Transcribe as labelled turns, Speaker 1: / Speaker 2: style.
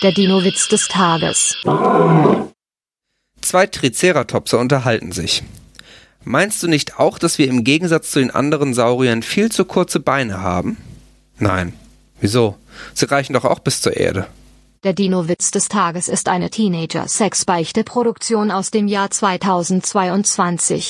Speaker 1: Der Dino-Witz des Tages.
Speaker 2: Zwei Triceratopse unterhalten sich. Meinst du nicht auch, dass wir im Gegensatz zu den anderen Sauriern viel zu kurze Beine haben? Nein. Wieso? Sie reichen doch auch bis zur Erde.
Speaker 1: Der Dino-Witz des Tages ist eine Teenager-Sex-Beichte-Produktion aus dem Jahr 2022.